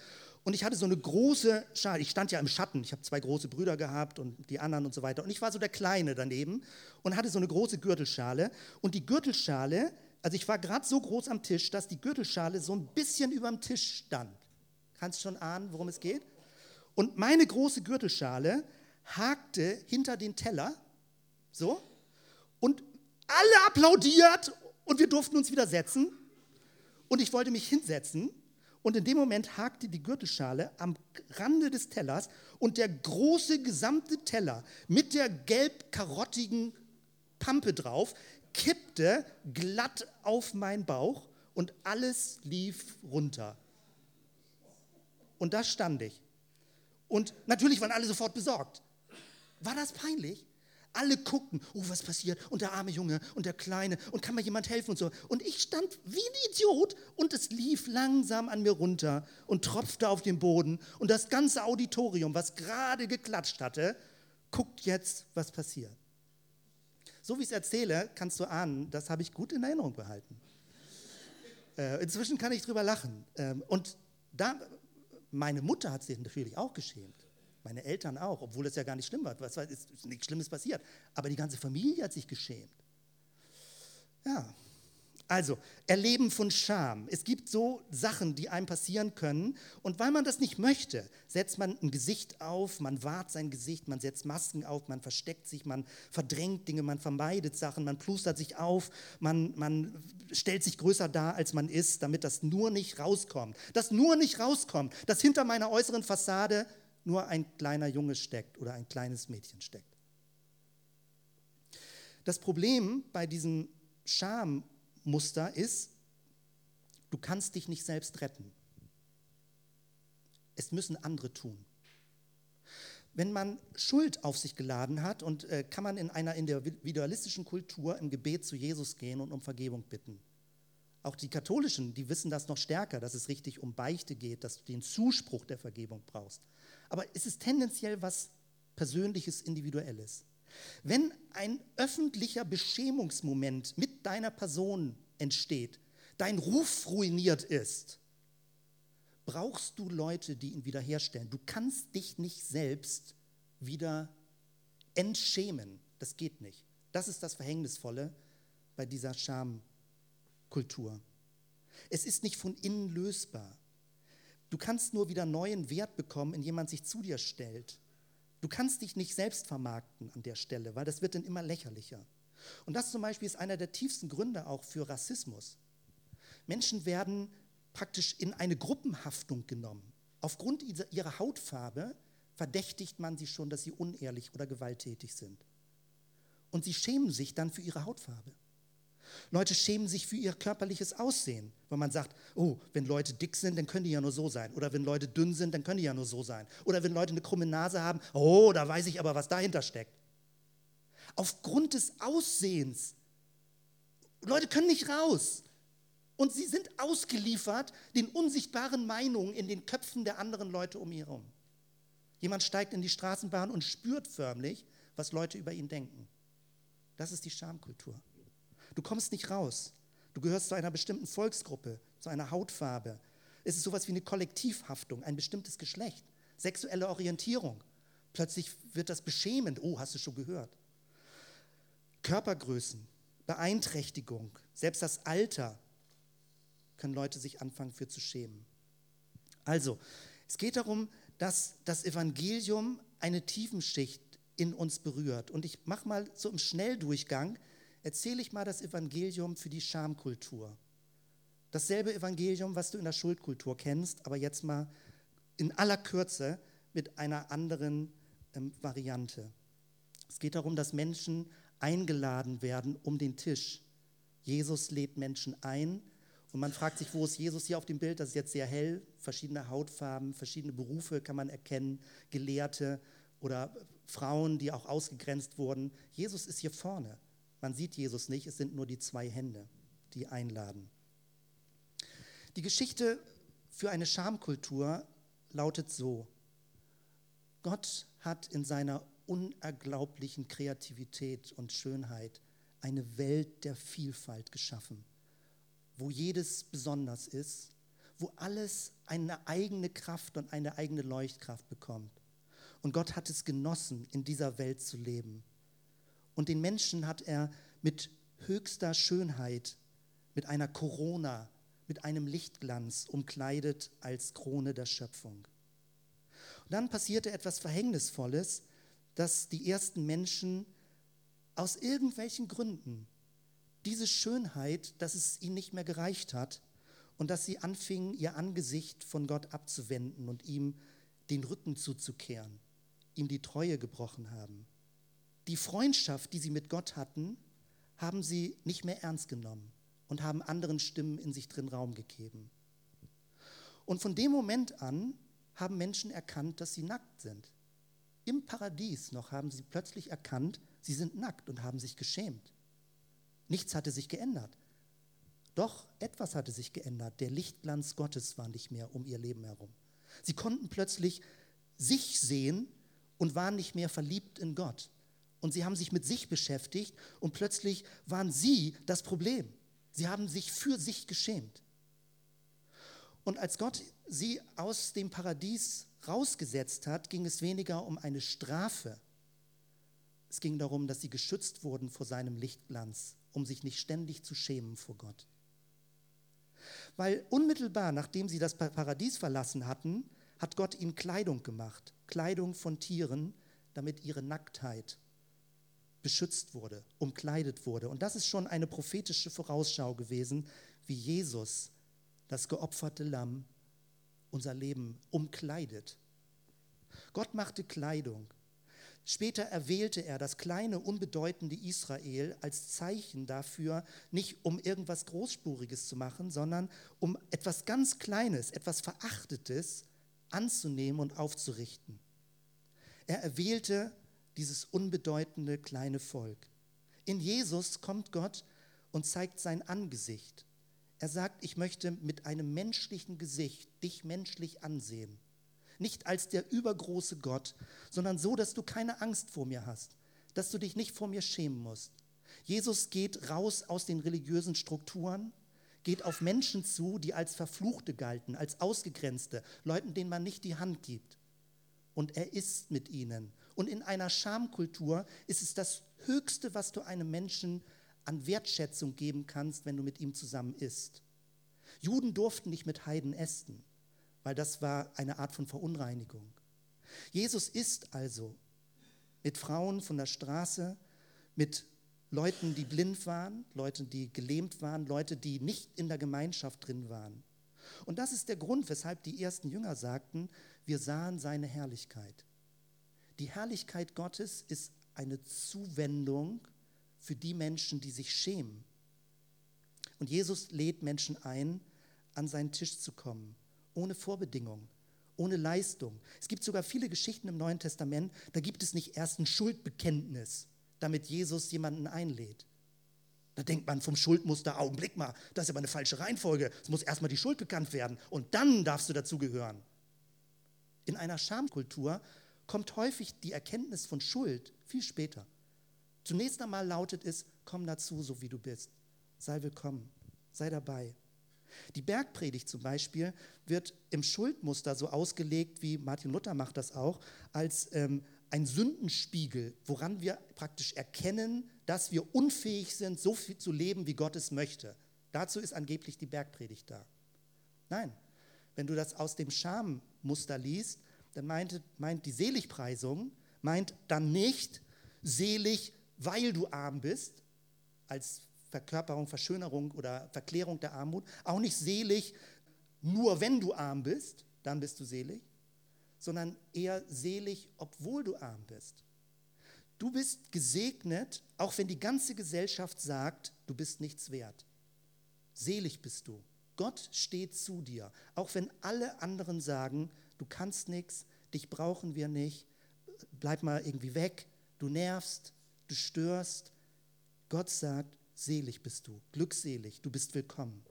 Und ich hatte so eine große Schale, ich stand ja im Schatten, ich habe zwei große Brüder gehabt und die anderen und so weiter. Und ich war so der Kleine daneben und hatte so eine große Gürtelschale. Und die Gürtelschale, also ich war gerade so groß am Tisch, dass die Gürtelschale so ein bisschen über dem Tisch stand. Kannst schon ahnen, worum es geht? Und meine große Gürtelschale hakte hinter den Teller, so, und alle applaudiert und wir durften uns wieder setzen. Und ich wollte mich hinsetzen. Und in dem Moment hakte die Gürtelschale am Rande des Tellers und der große gesamte Teller mit der gelb-karottigen Pampe drauf, kippte glatt auf meinen Bauch und alles lief runter. Und da stand ich. Und natürlich waren alle sofort besorgt. War das peinlich? Alle guckten, oh, was passiert? Und der arme Junge und der Kleine und kann mir jemand helfen und so. Und ich stand wie ein Idiot und es lief langsam an mir runter und tropfte auf den Boden. Und das ganze Auditorium, was gerade geklatscht hatte, guckt jetzt, was passiert. So wie ich es erzähle, kannst du ahnen, das habe ich gut in Erinnerung behalten. Äh, inzwischen kann ich drüber lachen. Ähm, und da, meine Mutter hat sich natürlich auch geschämt. Meine Eltern auch, obwohl es ja gar nicht schlimm war. Was ist, nichts Schlimmes passiert. Aber die ganze Familie hat sich geschämt. Ja, also, Erleben von Scham. Es gibt so Sachen, die einem passieren können. Und weil man das nicht möchte, setzt man ein Gesicht auf, man wahrt sein Gesicht, man setzt Masken auf, man versteckt sich, man verdrängt Dinge, man vermeidet Sachen, man plustert sich auf, man, man stellt sich größer dar, als man ist, damit das nur nicht rauskommt. Das nur nicht rauskommt, dass hinter meiner äußeren Fassade nur ein kleiner Junge steckt oder ein kleines Mädchen steckt. Das Problem bei diesem Scham Muster ist, du kannst dich nicht selbst retten. Es müssen andere tun. Wenn man Schuld auf sich geladen hat und äh, kann man in einer individualistischen Kultur im Gebet zu Jesus gehen und um Vergebung bitten. Auch die Katholischen, die wissen das noch stärker, dass es richtig um Beichte geht, dass du den Zuspruch der Vergebung brauchst. Aber es ist tendenziell was Persönliches, Individuelles. Wenn ein öffentlicher Beschämungsmoment mit deiner Person entsteht, dein Ruf ruiniert ist, brauchst du Leute, die ihn wiederherstellen. Du kannst dich nicht selbst wieder entschämen. Das geht nicht. Das ist das Verhängnisvolle bei dieser Schamkultur. Es ist nicht von innen lösbar. Du kannst nur wieder neuen Wert bekommen, indem jemand sich zu dir stellt Du kannst dich nicht selbst vermarkten an der Stelle, weil das wird dann immer lächerlicher. Und das zum Beispiel ist einer der tiefsten Gründe auch für Rassismus. Menschen werden praktisch in eine Gruppenhaftung genommen. Aufgrund ihrer Hautfarbe verdächtigt man sie schon, dass sie unehrlich oder gewalttätig sind. Und sie schämen sich dann für ihre Hautfarbe. Leute schämen sich für ihr körperliches Aussehen, weil man sagt, oh, wenn Leute dick sind, dann können die ja nur so sein. Oder wenn Leute dünn sind, dann können die ja nur so sein. Oder wenn Leute eine krumme Nase haben, oh, da weiß ich aber, was dahinter steckt. Aufgrund des Aussehens. Leute können nicht raus. Und sie sind ausgeliefert den unsichtbaren Meinungen in den Köpfen der anderen Leute um ihn herum. Jemand steigt in die Straßenbahn und spürt förmlich, was Leute über ihn denken. Das ist die Schamkultur. Du kommst nicht raus. Du gehörst zu einer bestimmten Volksgruppe, zu einer Hautfarbe. Es ist sowas wie eine Kollektivhaftung, ein bestimmtes Geschlecht, sexuelle Orientierung. Plötzlich wird das beschämend. Oh, hast du schon gehört? Körpergrößen, Beeinträchtigung, selbst das Alter können Leute sich anfangen für zu schämen. Also, es geht darum, dass das Evangelium eine Tiefenschicht in uns berührt. Und ich mache mal so im Schnelldurchgang erzähle ich mal das Evangelium für die Schamkultur. Dasselbe Evangelium, was du in der Schuldkultur kennst, aber jetzt mal in aller Kürze mit einer anderen ähm, Variante. Es geht darum, dass Menschen eingeladen werden um den Tisch. Jesus lädt Menschen ein und man fragt sich, wo ist Jesus hier auf dem Bild? Das ist jetzt sehr hell, verschiedene Hautfarben, verschiedene Berufe kann man erkennen, Gelehrte oder Frauen, die auch ausgegrenzt wurden. Jesus ist hier vorne. Man sieht Jesus nicht, es sind nur die zwei Hände, die einladen. Die Geschichte für eine Schamkultur lautet so. Gott hat in seiner unerglaublichen Kreativität und Schönheit eine Welt der Vielfalt geschaffen, wo jedes besonders ist, wo alles eine eigene Kraft und eine eigene Leuchtkraft bekommt. Und Gott hat es genossen, in dieser Welt zu leben. Und den Menschen hat er mit höchster Schönheit, mit einer Corona, mit einem Lichtglanz umkleidet als Krone der Schöpfung. Und dann passierte etwas Verhängnisvolles, dass die ersten Menschen aus irgendwelchen Gründen diese Schönheit, dass es ihnen nicht mehr gereicht hat und dass sie anfingen, ihr Angesicht von Gott abzuwenden und ihm den Rücken zuzukehren, ihm die Treue gebrochen haben die Freundschaft, die sie mit Gott hatten, haben sie nicht mehr ernst genommen und haben anderen Stimmen in sich drin Raum gegeben. Und von dem Moment an haben Menschen erkannt, dass sie nackt sind. Im Paradies noch haben sie plötzlich erkannt, sie sind nackt und haben sich geschämt. Nichts hatte sich geändert. Doch etwas hatte sich geändert. Der Lichtglanz Gottes war nicht mehr um ihr Leben herum. Sie konnten plötzlich sich sehen und waren nicht mehr verliebt in Gott. Und sie haben sich mit sich beschäftigt und plötzlich waren sie das Problem. Sie haben sich für sich geschämt. Und als Gott sie aus dem Paradies rausgesetzt hat, ging es weniger um eine Strafe. Es ging darum, dass sie geschützt wurden vor seinem Lichtglanz, um sich nicht ständig zu schämen vor Gott. Weil unmittelbar nachdem sie das Paradies verlassen hatten, hat Gott ihnen Kleidung gemacht, Kleidung von Tieren, damit ihre Nacktheit beschützt wurde, umkleidet wurde. Und das ist schon eine prophetische Vorausschau gewesen, wie Jesus, das geopferte Lamm, unser Leben umkleidet. Gott machte Kleidung. Später erwählte er das kleine, unbedeutende Israel als Zeichen dafür, nicht um irgendwas Großspuriges zu machen, sondern um etwas ganz Kleines, etwas Verachtetes anzunehmen und aufzurichten. Er erwählte dieses unbedeutende kleine Volk. In Jesus kommt Gott und zeigt sein Angesicht. Er sagt, ich möchte mit einem menschlichen Gesicht dich menschlich ansehen. Nicht als der übergroße Gott, sondern so, dass du keine Angst vor mir hast, dass du dich nicht vor mir schämen musst. Jesus geht raus aus den religiösen Strukturen, geht auf Menschen zu, die als Verfluchte galten, als Ausgegrenzte, Leuten, denen man nicht die Hand gibt. Und er ist mit ihnen. Und in einer Schamkultur ist es das Höchste, was du einem Menschen an Wertschätzung geben kannst, wenn du mit ihm zusammen isst. Juden durften nicht mit Heiden essen, weil das war eine Art von Verunreinigung. Jesus isst also mit Frauen von der Straße, mit Leuten, die blind waren, Leute, die gelähmt waren, Leute, die nicht in der Gemeinschaft drin waren. Und das ist der Grund, weshalb die ersten Jünger sagten, wir sahen seine Herrlichkeit. Die Herrlichkeit Gottes ist eine Zuwendung für die Menschen, die sich schämen. Und Jesus lädt Menschen ein, an seinen Tisch zu kommen, ohne Vorbedingung, ohne Leistung. Es gibt sogar viele Geschichten im Neuen Testament, da gibt es nicht erst ein Schuldbekenntnis, damit Jesus jemanden einlädt. Da denkt man vom Schuldmuster, Augenblick mal, das ist aber eine falsche Reihenfolge. Es muss erstmal die Schuld bekannt werden und dann darfst du dazugehören. In einer Schamkultur kommt häufig die Erkenntnis von Schuld viel später. Zunächst einmal lautet es, komm dazu, so wie du bist. Sei willkommen, sei dabei. Die Bergpredigt zum Beispiel wird im Schuldmuster so ausgelegt, wie Martin Luther macht das auch, als ähm, ein Sündenspiegel, woran wir praktisch erkennen, dass wir unfähig sind, so viel zu leben, wie Gott es möchte. Dazu ist angeblich die Bergpredigt da. Nein, wenn du das aus dem Schammuster liest, dann meint, meint die Seligpreisung, meint dann nicht selig, weil du arm bist, als Verkörperung, Verschönerung oder Verklärung der Armut, auch nicht selig, nur wenn du arm bist, dann bist du selig, sondern eher selig, obwohl du arm bist. Du bist gesegnet, auch wenn die ganze Gesellschaft sagt, du bist nichts wert. Selig bist du. Gott steht zu dir, auch wenn alle anderen sagen, du kannst nichts, dich brauchen wir nicht, bleib mal irgendwie weg, du nervst, du störst. Gott sagt, selig bist du, glückselig, du bist willkommen.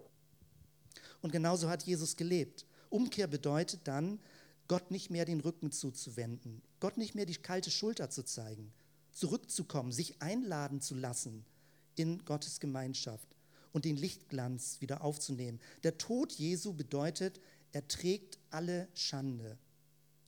Und genauso hat Jesus gelebt. Umkehr bedeutet dann, Gott nicht mehr den Rücken zuzuwenden, Gott nicht mehr die kalte Schulter zu zeigen, zurückzukommen, sich einladen zu lassen in Gottes Gemeinschaft und den Lichtglanz wieder aufzunehmen. Der Tod Jesu bedeutet, er trägt alle Schande.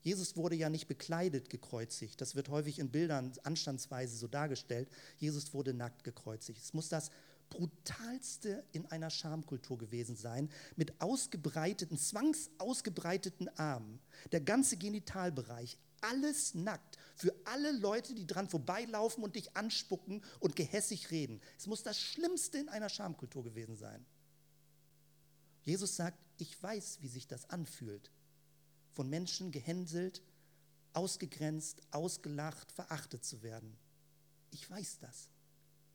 Jesus wurde ja nicht bekleidet gekreuzigt. Das wird häufig in Bildern anstandsweise so dargestellt. Jesus wurde nackt gekreuzigt. Es muss das brutalste in einer Schamkultur gewesen sein, mit ausgebreiteten, zwangsausgebreiteten Armen, der ganze Genitalbereich, alles nackt, für alle Leute, die dran vorbeilaufen und dich anspucken und gehässig reden. Es muss das Schlimmste in einer Schamkultur gewesen sein. Jesus sagt, ich weiß, wie sich das anfühlt, von Menschen gehänselt, ausgegrenzt, ausgelacht, verachtet zu werden. Ich weiß das.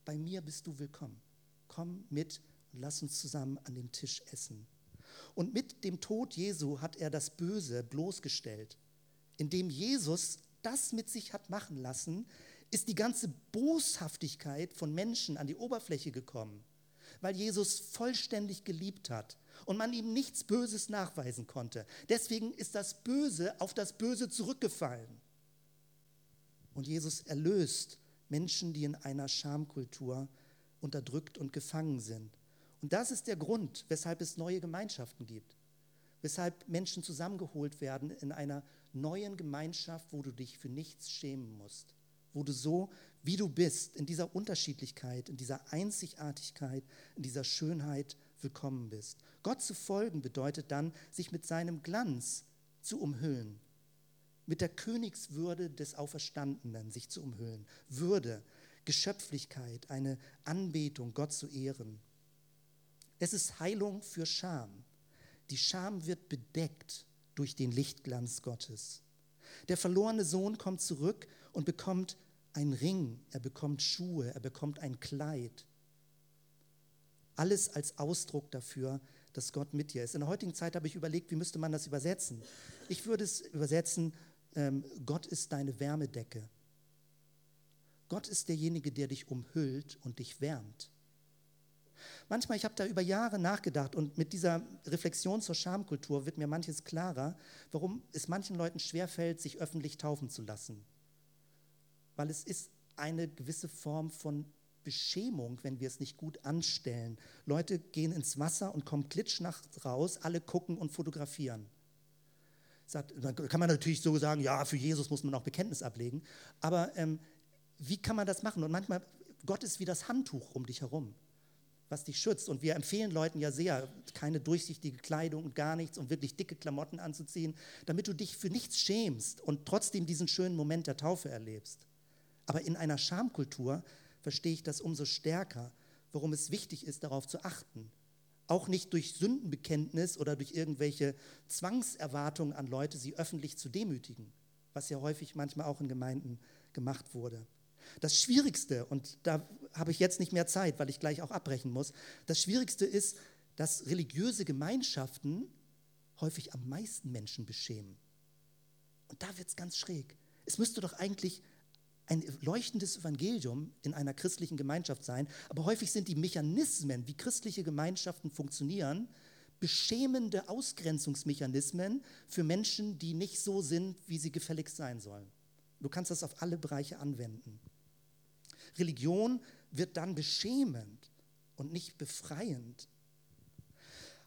bei mir bist du willkommen. Komm mit und lass uns zusammen an den Tisch essen. Und mit dem Tod Jesu hat er das Böse bloßgestellt. Indem Jesus das mit sich hat machen lassen, ist die ganze Boshaftigkeit von Menschen an die Oberfläche gekommen, weil Jesus vollständig geliebt hat und man ihm nichts Böses nachweisen konnte. Deswegen ist das Böse auf das Böse zurückgefallen. Und Jesus erlöst Menschen, die in einer Schamkultur unterdrückt und gefangen sind. Und das ist der Grund, weshalb es neue Gemeinschaften gibt, weshalb Menschen zusammengeholt werden in einer neuen Gemeinschaft, wo du dich für nichts schämen musst, wo du so, wie du bist, in dieser Unterschiedlichkeit, in dieser Einzigartigkeit, in dieser Schönheit willkommen bist. Gott zu folgen bedeutet dann, sich mit seinem Glanz zu umhüllen, mit der Königswürde des Auferstandenen sich zu umhüllen. Würde, Geschöpflichkeit, eine Anbetung, Gott zu ehren. Es ist Heilung für Scham. Die Scham wird bedeckt durch den Lichtglanz Gottes. Der verlorene Sohn kommt zurück und bekommt einen Ring, er bekommt Schuhe, er bekommt ein Kleid. Alles als Ausdruck dafür, dass Gott mit dir ist. In der heutigen Zeit habe ich überlegt, wie müsste man das übersetzen. Ich würde es übersetzen, ähm, Gott ist deine Wärmedecke. Gott ist derjenige, der dich umhüllt und dich wärmt. Manchmal, ich habe da über Jahre nachgedacht und mit dieser Reflexion zur Schamkultur wird mir manches klarer, warum es manchen Leuten schwerfällt, sich öffentlich taufen zu lassen. Weil es ist eine gewisse Form von Beschämung, wenn wir es nicht gut anstellen. Leute gehen ins Wasser und kommen klitschnachts raus, alle gucken und fotografieren. Sagt, dann kann man natürlich so sagen, ja, für Jesus muss man auch Bekenntnis ablegen. Aber ähm, wie kann man das machen? Und manchmal, Gott ist wie das Handtuch um dich herum was dich schützt. Und wir empfehlen Leuten ja sehr, keine durchsichtige Kleidung und gar nichts und wirklich dicke Klamotten anzuziehen, damit du dich für nichts schämst und trotzdem diesen schönen Moment der Taufe erlebst. Aber in einer Schamkultur verstehe ich das umso stärker, warum es wichtig ist, darauf zu achten. Auch nicht durch Sündenbekenntnis oder durch irgendwelche Zwangserwartungen an Leute, sie öffentlich zu demütigen, was ja häufig manchmal auch in Gemeinden gemacht wurde. Das Schwierigste, und da habe ich jetzt nicht mehr Zeit, weil ich gleich auch abbrechen muss, das Schwierigste ist, dass religiöse Gemeinschaften häufig am meisten Menschen beschämen. Und da wird es ganz schräg. Es müsste doch eigentlich ein leuchtendes Evangelium in einer christlichen Gemeinschaft sein, aber häufig sind die Mechanismen, wie christliche Gemeinschaften funktionieren, beschämende Ausgrenzungsmechanismen für Menschen, die nicht so sind, wie sie gefälligst sein sollen. Du kannst das auf alle Bereiche anwenden. Religion wird dann beschämend und nicht befreiend.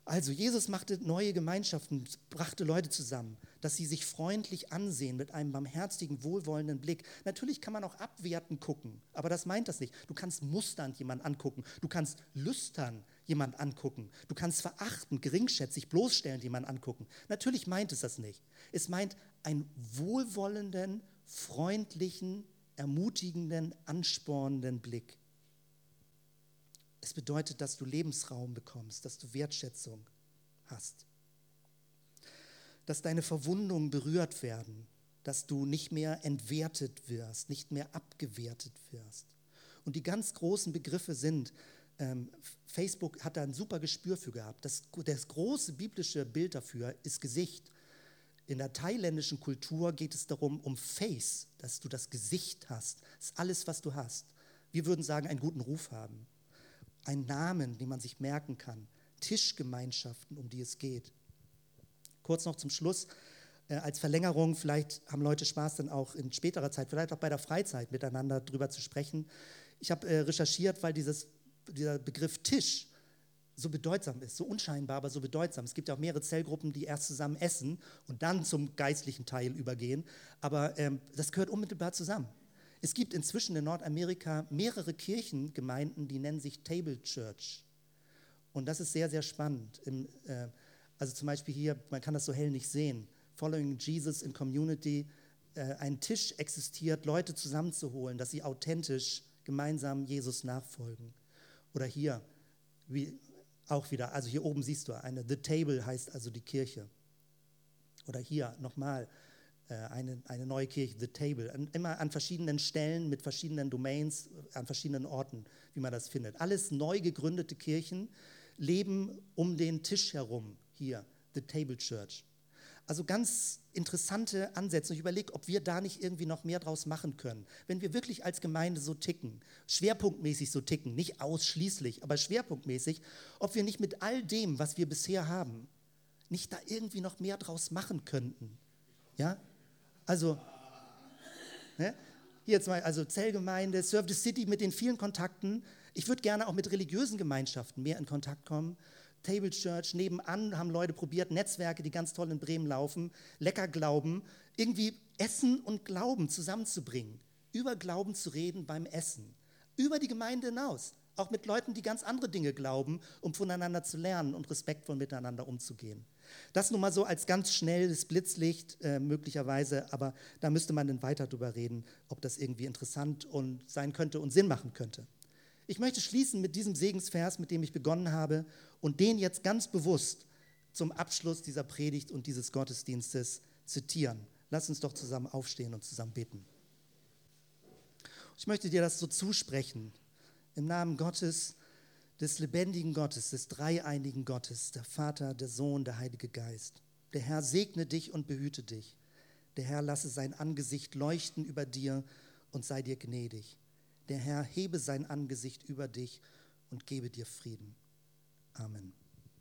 Also Jesus machte neue Gemeinschaften, brachte Leute zusammen, dass sie sich freundlich ansehen mit einem barmherzigen, wohlwollenden Blick. Natürlich kann man auch abwertend gucken, aber das meint das nicht. Du kannst musternd jemanden angucken, du kannst lüstern jemanden angucken, du kannst verachtend, geringschätzig, bloßstellend jemanden angucken. Natürlich meint es das nicht. Es meint einen wohlwollenden, freundlichen, ermutigenden, anspornenden Blick. Es bedeutet, dass du Lebensraum bekommst, dass du Wertschätzung hast, dass deine Verwundungen berührt werden, dass du nicht mehr entwertet wirst, nicht mehr abgewertet wirst. Und die ganz großen Begriffe sind, ähm, Facebook hat da ein super Gespür für gehabt. Das, das große biblische Bild dafür ist Gesicht. In der thailändischen Kultur geht es darum, um Face, dass du das Gesicht hast. Das ist alles, was du hast. Wir würden sagen, einen guten Ruf haben. Einen Namen, den man sich merken kann. Tischgemeinschaften, um die es geht. Kurz noch zum Schluss, äh, als Verlängerung, vielleicht haben Leute Spaß dann auch in späterer Zeit, vielleicht auch bei der Freizeit miteinander drüber zu sprechen. Ich habe äh, recherchiert, weil dieses, dieser Begriff Tisch so bedeutsam ist, so unscheinbar, aber so bedeutsam. Es gibt ja auch mehrere Zellgruppen, die erst zusammen essen und dann zum geistlichen Teil übergehen, aber ähm, das gehört unmittelbar zusammen. Es gibt inzwischen in Nordamerika mehrere Kirchengemeinden, die nennen sich Table Church. Und das ist sehr, sehr spannend. Im, äh, also zum Beispiel hier, man kann das so hell nicht sehen, Following Jesus in Community, äh, ein Tisch existiert, Leute zusammenzuholen, dass sie authentisch gemeinsam Jesus nachfolgen. Oder hier, wie auch wieder, also hier oben siehst du eine, The Table heißt also die Kirche. Oder hier nochmal, äh, eine, eine neue Kirche, The Table, an, immer an verschiedenen Stellen mit verschiedenen Domains, an verschiedenen Orten, wie man das findet. Alles neu gegründete Kirchen leben um den Tisch herum, hier, The Table Church. Also ganz interessante Ansätze. Ich überlege, ob wir da nicht irgendwie noch mehr draus machen können. Wenn wir wirklich als Gemeinde so ticken, schwerpunktmäßig so ticken, nicht ausschließlich, aber schwerpunktmäßig, ob wir nicht mit all dem, was wir bisher haben, nicht da irgendwie noch mehr draus machen könnten. Ja? Also, ne? hier jetzt mal, also Zellgemeinde, Serve the City mit den vielen Kontakten. Ich würde gerne auch mit religiösen Gemeinschaften mehr in Kontakt kommen. Table Church, nebenan haben Leute probiert, Netzwerke, die ganz toll in Bremen laufen, lecker Glauben, irgendwie Essen und Glauben zusammenzubringen, über Glauben zu reden beim Essen, über die Gemeinde hinaus, auch mit Leuten, die ganz andere Dinge glauben, um voneinander zu lernen und respektvoll miteinander umzugehen. Das nun mal so als ganz schnelles Blitzlicht äh, möglicherweise, aber da müsste man dann weiter drüber reden, ob das irgendwie interessant und sein könnte und Sinn machen könnte. Ich möchte schließen mit diesem Segensvers, mit dem ich begonnen habe, und den jetzt ganz bewusst zum Abschluss dieser Predigt und dieses Gottesdienstes zitieren. Lass uns doch zusammen aufstehen und zusammen beten. Ich möchte dir das so zusprechen, im Namen Gottes, des lebendigen Gottes, des dreieinigen Gottes, der Vater, der Sohn, der Heilige Geist. Der Herr segne dich und behüte dich. Der Herr lasse sein Angesicht leuchten über dir und sei dir gnädig. Der Herr hebe sein Angesicht über dich und gebe dir Frieden. Amen.